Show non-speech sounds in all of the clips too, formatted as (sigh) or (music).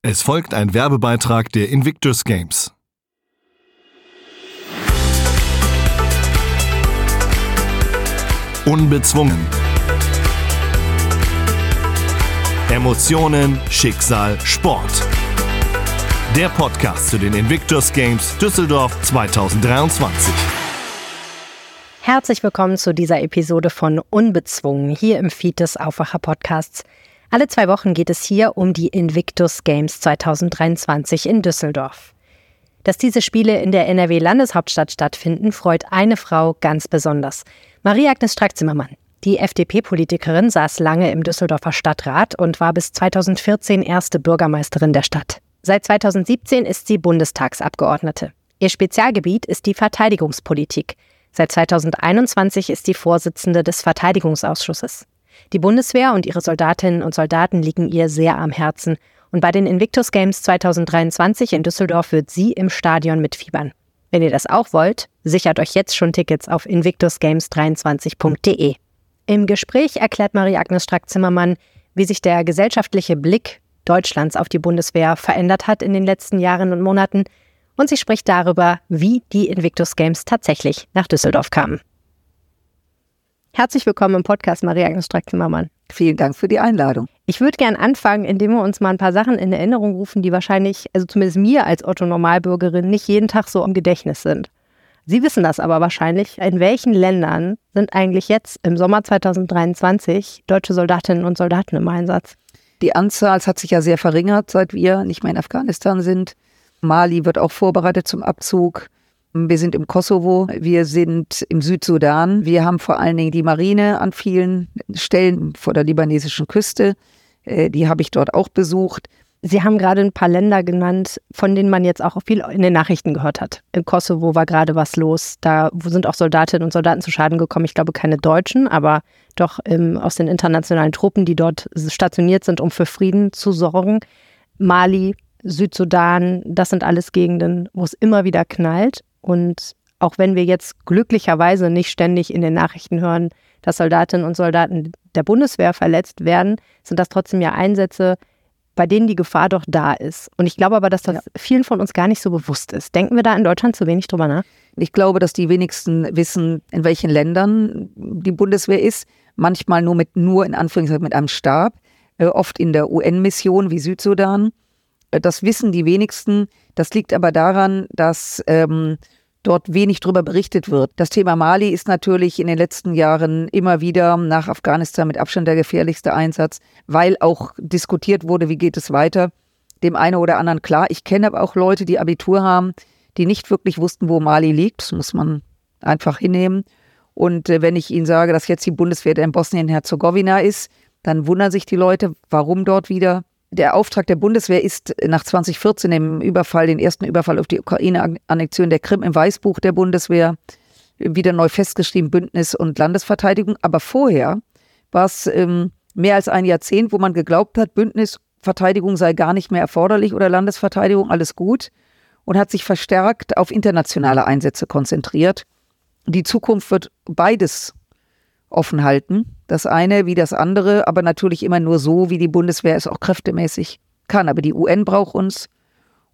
Es folgt ein Werbebeitrag der Invictus Games. Unbezwungen. Emotionen, Schicksal, Sport. Der Podcast zu den Invictus Games Düsseldorf 2023. Herzlich willkommen zu dieser Episode von Unbezwungen hier im Feed des Aufwacher Podcasts. Alle zwei Wochen geht es hier um die Invictus Games 2023 in Düsseldorf. Dass diese Spiele in der NRW-Landeshauptstadt stattfinden, freut eine Frau ganz besonders. Marie-Agnes Strack-Zimmermann. Die FDP-Politikerin saß lange im Düsseldorfer Stadtrat und war bis 2014 erste Bürgermeisterin der Stadt. Seit 2017 ist sie Bundestagsabgeordnete. Ihr Spezialgebiet ist die Verteidigungspolitik. Seit 2021 ist sie Vorsitzende des Verteidigungsausschusses. Die Bundeswehr und ihre Soldatinnen und Soldaten liegen ihr sehr am Herzen. Und bei den Invictus Games 2023 in Düsseldorf wird sie im Stadion mitfiebern. Wenn ihr das auch wollt, sichert euch jetzt schon Tickets auf invictusgames23.de. Im Gespräch erklärt Marie-Agnes Strack-Zimmermann, wie sich der gesellschaftliche Blick Deutschlands auf die Bundeswehr verändert hat in den letzten Jahren und Monaten und sie spricht darüber, wie die Invictus Games tatsächlich nach Düsseldorf kamen. Herzlich willkommen im Podcast, Maria-Agnes Strack-Zimmermann. Vielen Dank für die Einladung. Ich würde gern anfangen, indem wir uns mal ein paar Sachen in Erinnerung rufen, die wahrscheinlich, also zumindest mir als Otto-Normalbürgerin, nicht jeden Tag so im Gedächtnis sind. Sie wissen das aber wahrscheinlich. In welchen Ländern sind eigentlich jetzt im Sommer 2023 deutsche Soldatinnen und Soldaten im Einsatz? Die Anzahl hat sich ja sehr verringert, seit wir nicht mehr in Afghanistan sind. Mali wird auch vorbereitet zum Abzug. Wir sind im Kosovo, wir sind im Südsudan. Wir haben vor allen Dingen die Marine an vielen Stellen vor der libanesischen Küste. Äh, die habe ich dort auch besucht. Sie haben gerade ein paar Länder genannt, von denen man jetzt auch viel in den Nachrichten gehört hat. Im Kosovo war gerade was los. Da sind auch Soldatinnen und Soldaten zu Schaden gekommen. Ich glaube, keine Deutschen, aber doch ähm, aus den internationalen Truppen, die dort stationiert sind, um für Frieden zu sorgen. Mali, Südsudan, das sind alles Gegenden, wo es immer wieder knallt. Und auch wenn wir jetzt glücklicherweise nicht ständig in den Nachrichten hören, dass Soldatinnen und Soldaten der Bundeswehr verletzt werden, sind das trotzdem ja Einsätze, bei denen die Gefahr doch da ist. Und ich glaube aber, dass das ja. vielen von uns gar nicht so bewusst ist. Denken wir da in Deutschland zu wenig drüber nach? Ich glaube, dass die wenigsten wissen, in welchen Ländern die Bundeswehr ist. Manchmal nur mit, nur in Anführungszeichen mit einem Stab, äh, oft in der UN-Mission wie Südsudan. Äh, das wissen die wenigsten. Das liegt aber daran, dass ähm, dort wenig darüber berichtet wird. Das Thema Mali ist natürlich in den letzten Jahren immer wieder nach Afghanistan mit Abstand der gefährlichste Einsatz, weil auch diskutiert wurde, wie geht es weiter. Dem einen oder anderen klar. Ich kenne aber auch Leute, die Abitur haben, die nicht wirklich wussten, wo Mali liegt. Das muss man einfach hinnehmen. Und äh, wenn ich Ihnen sage, dass jetzt die Bundeswehr in Bosnien-Herzegowina ist, dann wundern sich die Leute, warum dort wieder der Auftrag der Bundeswehr ist nach 2014 im Überfall, den ersten Überfall auf die Ukraine-Annexion der Krim im Weißbuch der Bundeswehr wieder neu festgeschrieben, Bündnis und Landesverteidigung. Aber vorher war es ähm, mehr als ein Jahrzehnt, wo man geglaubt hat, Bündnisverteidigung sei gar nicht mehr erforderlich oder Landesverteidigung, alles gut. Und hat sich verstärkt auf internationale Einsätze konzentriert. Die Zukunft wird beides offen halten. Das eine wie das andere, aber natürlich immer nur so, wie die Bundeswehr es auch kräftemäßig kann. Aber die UN braucht uns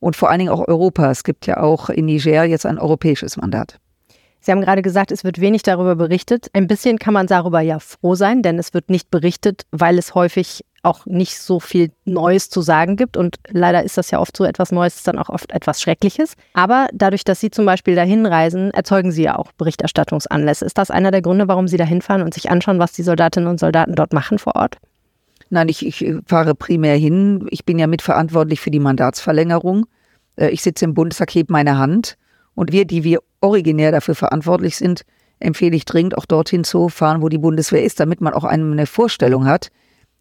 und vor allen Dingen auch Europa. Es gibt ja auch in Niger jetzt ein europäisches Mandat. Sie haben gerade gesagt, es wird wenig darüber berichtet. Ein bisschen kann man darüber ja froh sein, denn es wird nicht berichtet, weil es häufig auch nicht so viel Neues zu sagen gibt. Und leider ist das ja oft so, etwas Neues ist dann auch oft etwas Schreckliches. Aber dadurch, dass Sie zum Beispiel dahin reisen, erzeugen Sie ja auch Berichterstattungsanlässe. Ist das einer der Gründe, warum Sie da hinfahren und sich anschauen, was die Soldatinnen und Soldaten dort machen vor Ort? Nein, ich, ich fahre primär hin. Ich bin ja mitverantwortlich für die Mandatsverlängerung. Äh, ich sitze im Bundestag, hebe meine Hand. Und wir, die wir originär dafür verantwortlich sind, empfehle ich dringend auch dorthin zu fahren, wo die Bundeswehr ist, damit man auch eine Vorstellung hat,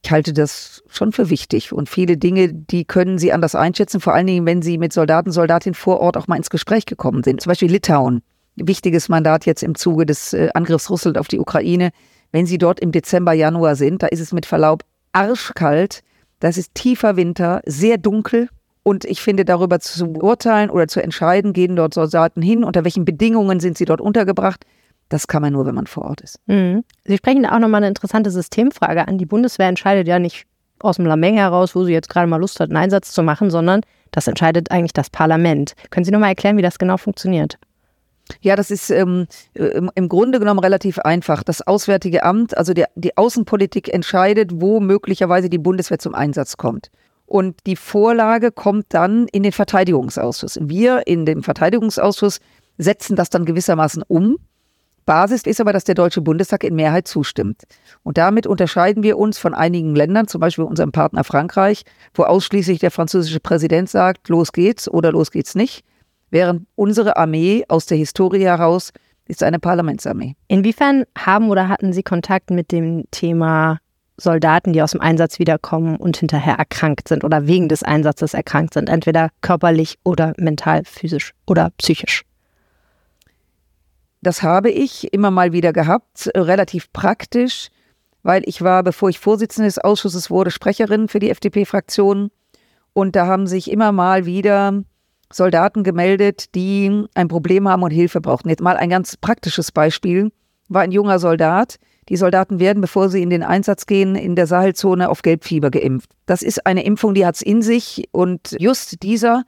ich halte das schon für wichtig. Und viele Dinge, die können Sie anders einschätzen, vor allen Dingen, wenn Sie mit Soldaten, Soldatinnen vor Ort auch mal ins Gespräch gekommen sind. Zum Beispiel Litauen. Wichtiges Mandat jetzt im Zuge des äh, Angriffs Russland auf die Ukraine. Wenn Sie dort im Dezember, Januar sind, da ist es mit Verlaub arschkalt. Das ist tiefer Winter, sehr dunkel. Und ich finde, darüber zu urteilen oder zu entscheiden, gehen dort Soldaten hin, unter welchen Bedingungen sind sie dort untergebracht, das kann man nur, wenn man vor Ort ist. Mhm. Sie sprechen auch nochmal eine interessante Systemfrage an. Die Bundeswehr entscheidet ja nicht aus dem Lameng heraus, wo sie jetzt gerade mal Lust hat, einen Einsatz zu machen, sondern das entscheidet eigentlich das Parlament. Können Sie nochmal erklären, wie das genau funktioniert? Ja, das ist ähm, im Grunde genommen relativ einfach. Das Auswärtige Amt, also der, die Außenpolitik entscheidet, wo möglicherweise die Bundeswehr zum Einsatz kommt. Und die Vorlage kommt dann in den Verteidigungsausschuss. Wir in dem Verteidigungsausschuss setzen das dann gewissermaßen um. Basis ist aber, dass der Deutsche Bundestag in Mehrheit zustimmt. Und damit unterscheiden wir uns von einigen Ländern, zum Beispiel unserem Partner Frankreich, wo ausschließlich der französische Präsident sagt, los geht's oder los geht's nicht während unsere Armee aus der Historie heraus ist eine Parlamentsarmee. Inwiefern haben oder hatten Sie Kontakt mit dem Thema Soldaten, die aus dem Einsatz wiederkommen und hinterher erkrankt sind oder wegen des Einsatzes erkrankt sind, entweder körperlich oder mental, physisch oder psychisch? Das habe ich immer mal wieder gehabt, relativ praktisch, weil ich war, bevor ich Vorsitzende des Ausschusses wurde, Sprecherin für die FDP-Fraktion. Und da haben sich immer mal wieder Soldaten gemeldet, die ein Problem haben und Hilfe brauchten. Jetzt mal ein ganz praktisches Beispiel. War ein junger Soldat. Die Soldaten werden, bevor sie in den Einsatz gehen, in der Sahelzone auf Gelbfieber geimpft. Das ist eine Impfung, die hat es in sich. Und just dieser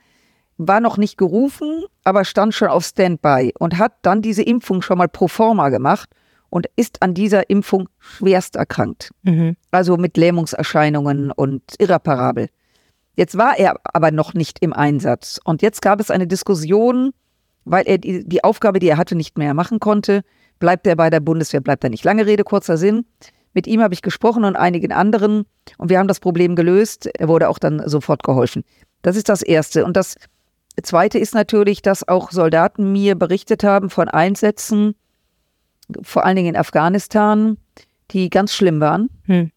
war noch nicht gerufen, aber stand schon auf Standby und hat dann diese Impfung schon mal pro forma gemacht und ist an dieser Impfung schwerst erkrankt. Mhm. Also mit Lähmungserscheinungen und irreparabel. Jetzt war er aber noch nicht im Einsatz. Und jetzt gab es eine Diskussion, weil er die, die Aufgabe, die er hatte, nicht mehr machen konnte. Bleibt er bei der Bundeswehr, bleibt er nicht. Lange Rede, kurzer Sinn. Mit ihm habe ich gesprochen und einigen anderen und wir haben das Problem gelöst. Er wurde auch dann sofort geholfen. Das ist das Erste. Und das Zweite ist natürlich, dass auch Soldaten mir berichtet haben von Einsätzen, vor allen Dingen in Afghanistan, die ganz schlimm waren. Hm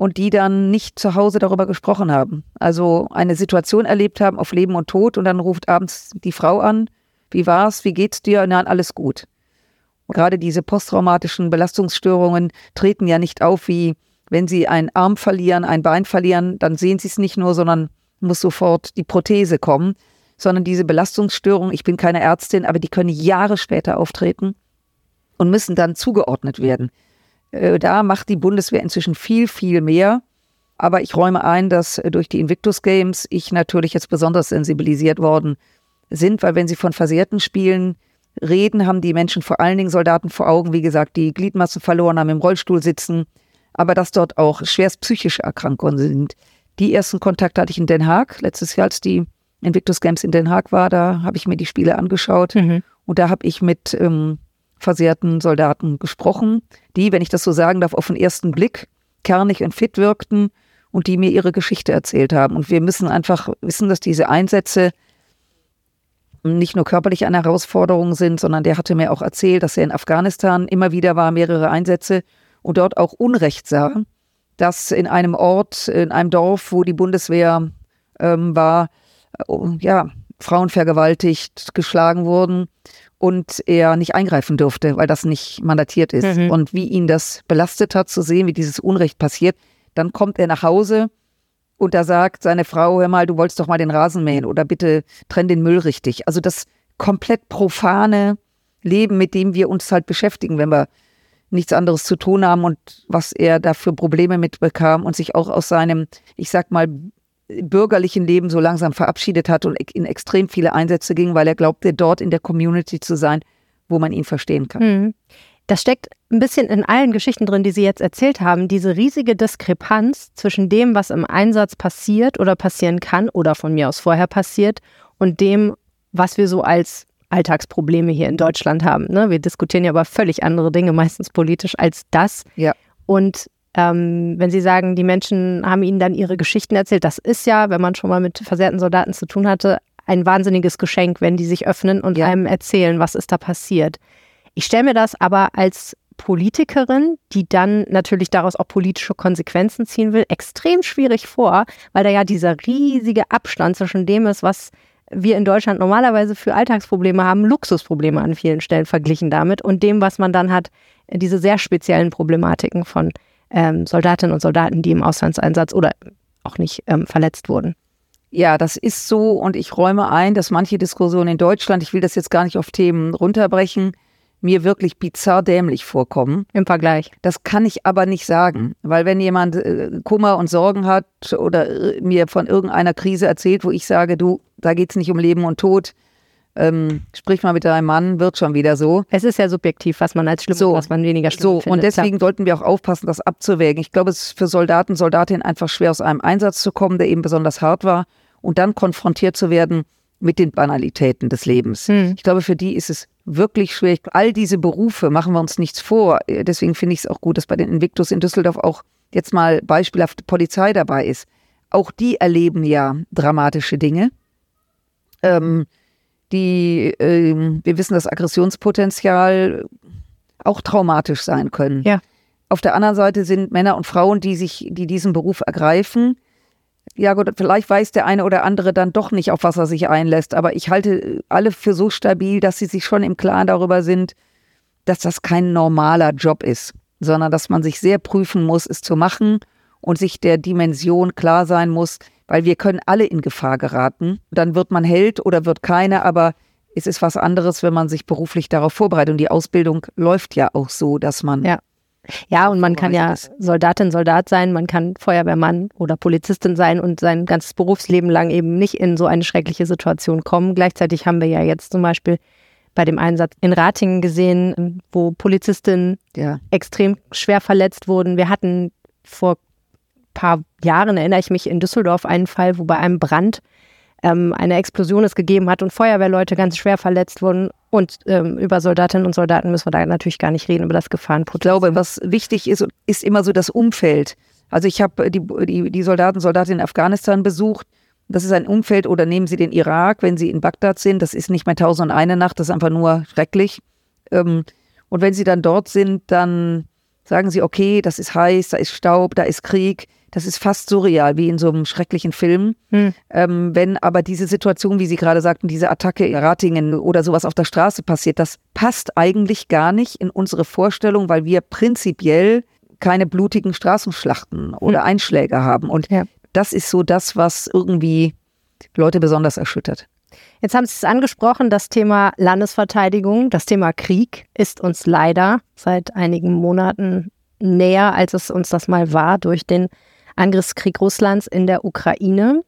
und die dann nicht zu Hause darüber gesprochen haben. Also eine Situation erlebt haben auf Leben und Tod und dann ruft abends die Frau an, wie war's, wie geht's dir? Nein, alles gut. Und gerade diese posttraumatischen Belastungsstörungen treten ja nicht auf, wie wenn sie einen Arm verlieren, ein Bein verlieren, dann sehen sie es nicht nur, sondern muss sofort die Prothese kommen, sondern diese Belastungsstörungen, ich bin keine Ärztin, aber die können Jahre später auftreten und müssen dann zugeordnet werden. Äh, da macht die Bundeswehr inzwischen viel, viel mehr. Aber ich räume ein, dass äh, durch die Invictus Games ich natürlich jetzt besonders sensibilisiert worden sind, weil wenn sie von versehrten Spielen reden, haben die Menschen vor allen Dingen Soldaten vor Augen, wie gesagt, die Gliedmassen verloren haben, im Rollstuhl sitzen, aber dass dort auch schwerst psychische Erkrankungen sind. Die ersten Kontakte hatte ich in Den Haag, letztes Jahr, als die Invictus Games in Den Haag war, da habe ich mir die Spiele angeschaut mhm. und da habe ich mit ähm, versehrten Soldaten gesprochen, die, wenn ich das so sagen darf, auf den ersten Blick kernig und fit wirkten und die mir ihre Geschichte erzählt haben. Und wir müssen einfach wissen, dass diese Einsätze nicht nur körperlich eine Herausforderung sind, sondern der hatte mir auch erzählt, dass er in Afghanistan immer wieder war, mehrere Einsätze und dort auch Unrecht sah, dass in einem Ort, in einem Dorf, wo die Bundeswehr ähm, war, äh, ja, Frauen vergewaltigt, geschlagen wurden und er nicht eingreifen durfte, weil das nicht mandatiert ist. Mhm. Und wie ihn das belastet hat, zu sehen, wie dieses Unrecht passiert, dann kommt er nach Hause und da sagt seine Frau, hör mal, du wolltest doch mal den Rasen mähen oder bitte trenn den Müll richtig. Also das komplett profane Leben, mit dem wir uns halt beschäftigen, wenn wir nichts anderes zu tun haben und was er da für Probleme mitbekam und sich auch aus seinem, ich sag mal, bürgerlichen Leben so langsam verabschiedet hat und in extrem viele Einsätze ging, weil er glaubte, dort in der Community zu sein, wo man ihn verstehen kann. Mhm. Das steckt ein bisschen in allen Geschichten drin, die Sie jetzt erzählt haben, diese riesige Diskrepanz zwischen dem, was im Einsatz passiert oder passieren kann oder von mir aus vorher passiert und dem, was wir so als Alltagsprobleme hier in Deutschland haben. Ne? Wir diskutieren ja aber völlig andere Dinge, meistens politisch, als das. Ja. Und ähm, wenn Sie sagen, die Menschen haben Ihnen dann ihre Geschichten erzählt, das ist ja, wenn man schon mal mit versehrten Soldaten zu tun hatte, ein wahnsinniges Geschenk, wenn die sich öffnen und ja. einem erzählen, was ist da passiert. Ich stelle mir das aber als Politikerin, die dann natürlich daraus auch politische Konsequenzen ziehen will, extrem schwierig vor, weil da ja dieser riesige Abstand zwischen dem ist, was wir in Deutschland normalerweise für Alltagsprobleme haben, Luxusprobleme an vielen Stellen verglichen damit und dem, was man dann hat, diese sehr speziellen Problematiken von ähm, Soldatinnen und Soldaten, die im Auslandseinsatz oder auch nicht ähm, verletzt wurden. Ja, das ist so und ich räume ein, dass manche Diskussionen in Deutschland, ich will das jetzt gar nicht auf Themen runterbrechen, mir wirklich bizarr dämlich vorkommen. Im Vergleich. Das kann ich aber nicht sagen, weil wenn jemand äh, Kummer und Sorgen hat oder äh, mir von irgendeiner Krise erzählt, wo ich sage, du, da geht es nicht um Leben und Tod, ähm, sprich mal mit deinem Mann, wird schon wieder so. Es ist ja subjektiv, was man als schlimm So. und was man weniger schlimm So, findet. und deswegen sollten wir auch aufpassen, das abzuwägen. Ich glaube, es ist für Soldaten, Soldatinnen einfach schwer, aus einem Einsatz zu kommen, der eben besonders hart war und dann konfrontiert zu werden mit den Banalitäten des Lebens. Hm. Ich glaube, für die ist es wirklich schwer. All diese Berufe machen wir uns nichts vor. Äh, Deswegen finde ich es auch gut, dass bei den Invictus in Düsseldorf auch jetzt mal beispielhaft Polizei dabei ist. Auch die erleben ja dramatische Dinge. Ähm, die, ähm, wir wissen, dass Aggressionspotenzial auch traumatisch sein können. Ja. Auf der anderen Seite sind Männer und Frauen, die sich, die diesen Beruf ergreifen. Ja gut, vielleicht weiß der eine oder andere dann doch nicht, auf was er sich einlässt. Aber ich halte alle für so stabil, dass sie sich schon im Klaren darüber sind, dass das kein normaler Job ist, sondern dass man sich sehr prüfen muss, es zu machen und sich der Dimension klar sein muss, weil wir können alle in Gefahr geraten. Dann wird man Held oder wird keiner, aber es ist was anderes, wenn man sich beruflich darauf vorbereitet. Und die Ausbildung läuft ja auch so, dass man Ja. Ja, und man kann ja Soldatin, Soldat sein, man kann Feuerwehrmann oder Polizistin sein und sein ganzes Berufsleben lang eben nicht in so eine schreckliche Situation kommen. Gleichzeitig haben wir ja jetzt zum Beispiel bei dem Einsatz in Ratingen gesehen, wo Polizistinnen ja, extrem schwer verletzt wurden. Wir hatten vor ein paar Jahren, erinnere ich mich, in Düsseldorf einen Fall, wo bei einem Brand ähm, eine Explosion es gegeben hat und Feuerwehrleute ganz schwer verletzt wurden. Und ähm, über Soldatinnen und Soldaten müssen wir da natürlich gar nicht reden, über das Ich Gefahrenpotenzial. glaube, was wichtig ist, ist immer so das Umfeld. Also ich habe die, die, die Soldaten, Soldatinnen in Afghanistan besucht. Das ist ein Umfeld, oder nehmen Sie den Irak, wenn Sie in Bagdad sind, das ist nicht mehr tausend und eine Nacht, das ist einfach nur schrecklich. Ähm, und wenn Sie dann dort sind, dann sagen Sie, okay, das ist heiß, da ist Staub, da ist Krieg. Das ist fast surreal, wie in so einem schrecklichen Film. Hm. Ähm, wenn aber diese Situation, wie Sie gerade sagten, diese Attacke in Ratingen oder sowas auf der Straße passiert, das passt eigentlich gar nicht in unsere Vorstellung, weil wir prinzipiell keine blutigen Straßenschlachten oder Einschläge haben. Und Ja. das ist so das, was irgendwie Leute besonders erschüttert. Jetzt haben Sie es angesprochen, das Thema Landesverteidigung, das Thema Krieg ist uns leider seit einigen Monaten näher, als es uns das mal war durch den Angriffskrieg Russlands in der Ukraine.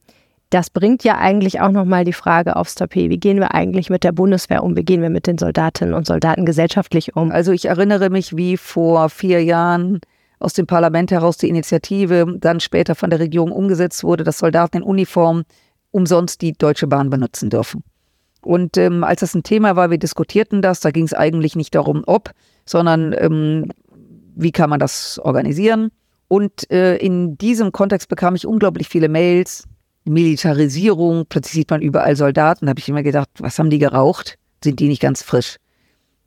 Das bringt ja eigentlich auch nochmal die Frage aufs Tapet. Wie gehen wir eigentlich mit der Bundeswehr um? Wie gehen wir mit den Soldatinnen und Soldaten gesellschaftlich um? Also ich erinnere mich, wie vor vier Jahren aus dem Parlament heraus die Initiative dann später von der Regierung umgesetzt wurde, dass Soldaten in Uniform umsonst die Deutsche Bahn benutzen dürfen. Und ähm, als das ein Thema war, wir diskutierten das, da ging es eigentlich nicht darum, ob, sondern ähm, wie kann man das organisieren. Und äh, in diesem Kontext bekam ich unglaublich viele Mails, Militarisierung, plötzlich sieht man überall Soldaten. Da habe ich immer gedacht, was haben die geraucht? Sind die nicht ganz frisch?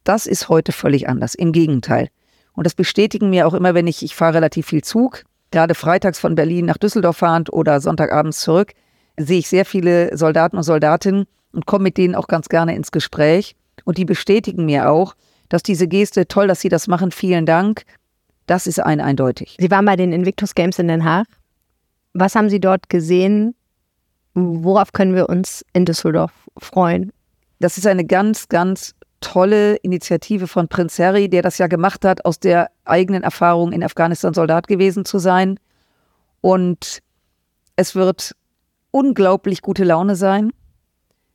Das ist heute völlig anders, im Gegenteil. Und das bestätigen mir auch immer, wenn ich, ich fahre relativ viel Zug, gerade freitags von Berlin nach Düsseldorf fahrend oder Sonntagabends zurück, sehe ich sehr viele Soldaten und Soldatinnen und komme mit denen auch ganz gerne ins Gespräch. Und die bestätigen mir auch, dass diese Geste, toll, dass Sie das machen, vielen Dank, das ist ein eindeutig. Sie waren bei den Invictus Games in Den Haag. Was haben Sie dort gesehen? Worauf können wir uns in Düsseldorf freuen? Das ist eine ganz, ganz tolle Initiative von Prinz Harry, der das ja gemacht hat, aus der eigenen Erfahrung in Afghanistan Soldat gewesen zu sein. Und es wird unglaublich gute Laune sein,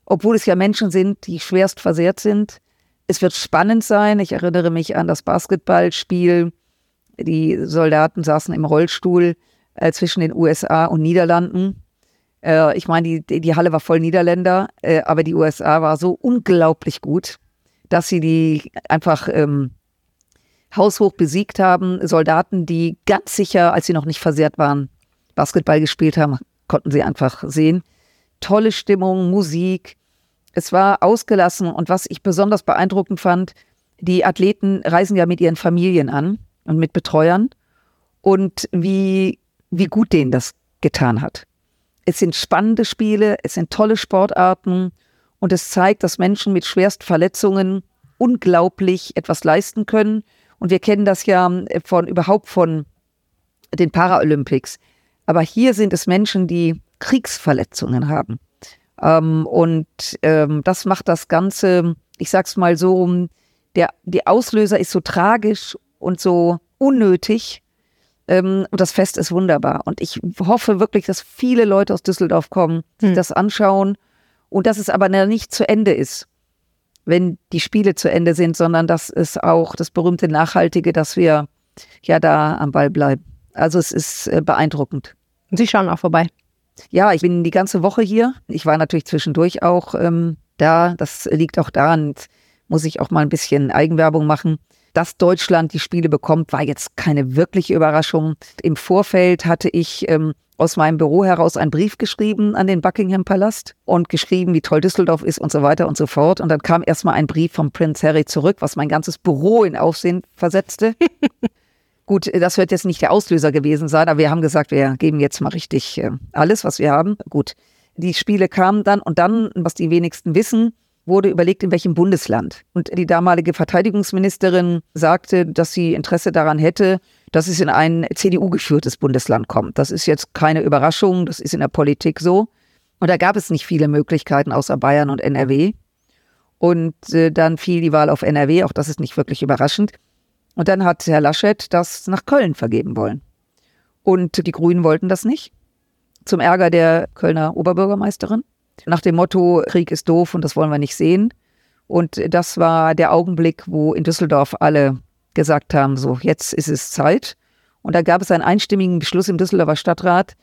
obwohl es ja Menschen sind, die schwerst versehrt sind. Es wird spannend sein. Ich erinnere mich an das Basketballspiel. Die Soldaten saßen im Rollstuhl äh, zwischen den USA und Niederlanden. Äh, ich meine, die, die Halle war voll Niederländer, äh, aber die USA war so unglaublich gut, dass sie die einfach ähm, haushoch besiegt haben. Soldaten, die ganz sicher, als sie noch nicht versehrt waren, Basketball gespielt haben, konnten sie einfach sehen. Tolle Stimmung, Musik. Es war ausgelassen und was ich besonders beeindruckend fand, die Athleten reisen ja mit ihren Familien an und mit Betreuern und wie, wie gut denen das getan hat. Es sind spannende Spiele, es sind tolle Sportarten und es zeigt, dass Menschen mit Schwerstverletzungen unglaublich etwas leisten können. Und wir kennen das ja von überhaupt von den Paralympics. Aber hier sind es Menschen, die Kriegsverletzungen haben. Ähm, und ähm, das macht das Ganze, ich sag's mal so, der, die Auslöser ist so tragisch und so unnötig. Ähm, und das Fest ist wunderbar. Und ich hoffe wirklich, dass viele Leute aus Düsseldorf kommen, sich hm. das anschauen und dass es aber nicht zu Ende ist, wenn die Spiele zu Ende sind, sondern dass es auch das berühmte Nachhaltige, dass wir ja da am Ball bleiben. Also es ist äh, beeindruckend. Sie schauen auch vorbei. Ja, ich bin die ganze Woche hier. Ich war natürlich zwischendurch auch ähm, da. Das liegt auch daran, muss ich auch mal ein bisschen Eigenwerbung machen. Dass Deutschland die Spiele bekommt, war jetzt keine wirkliche Überraschung. Im Vorfeld hatte ich ähm, aus meinem Büro heraus einen Brief geschrieben an den Buckingham Palast und geschrieben, wie toll Düsseldorf ist und so weiter und so fort. Und dann kam erstmal ein Brief vom Prinz Harry zurück, was mein ganzes Büro in Aufsehen versetzte. (laughs) Gut, das wird jetzt nicht der Auslöser gewesen sein, aber wir haben gesagt, wir geben jetzt mal richtig äh, alles, was wir haben. Gut, die Spiele kamen dann und dann, was die wenigsten wissen, wurde überlegt, in welchem Bundesland. Und die damalige Verteidigungsministerin sagte, dass sie Interesse daran hätte, dass es in ein CDU-geführtes Bundesland kommt. Das ist jetzt keine Überraschung, das ist in der Politik so. Und da gab es nicht viele Möglichkeiten außer Bayern und NRW. Und äh, dann fiel die Wahl auf NRW, auch das ist nicht wirklich überraschend. Und dann hat Herr Laschet das nach Köln vergeben wollen. Und die Grünen wollten das nicht. Zum Ärger der Kölner Oberbürgermeisterin. Nach dem Motto, Krieg ist doof und das wollen wir nicht sehen. Und das war der Augenblick, wo in Düsseldorf alle gesagt haben, so, jetzt ist es Zeit. Und da gab es einen einstimmigen Beschluss im Düsseldorfer Stadtrat,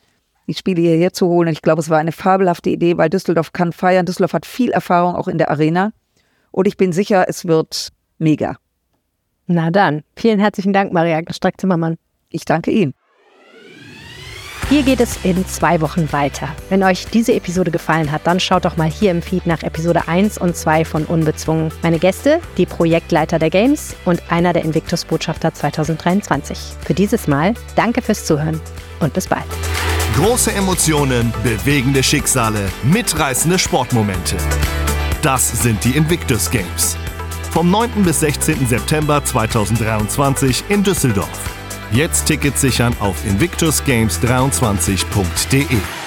die Spiele hierher zu holen. Und ich glaube, es war eine fabelhafte Idee, weil Düsseldorf kann feiern. Düsseldorf hat viel Erfahrung auch in der Arena. Und ich bin sicher, es wird mega. Na dann, vielen herzlichen Dank, Maria Streck-Zimmermann. Ich danke Ihnen. Hier geht es in zwei Wochen weiter. Wenn euch diese Episode gefallen hat, dann schaut doch mal hier im Feed nach Episode 1 und 2 von Unbezwungen. Meine Gäste, die Projektleiter der Games und einer der Invictus-Botschafter 2023. Für dieses Mal danke fürs Zuhören und bis bald. Große Emotionen, bewegende Schicksale, mitreißende Sportmomente. Das sind die Invictus Games vom 9. bis 16. September 2023 in Düsseldorf. Jetzt Tickets sichern auf invictusgames23.de.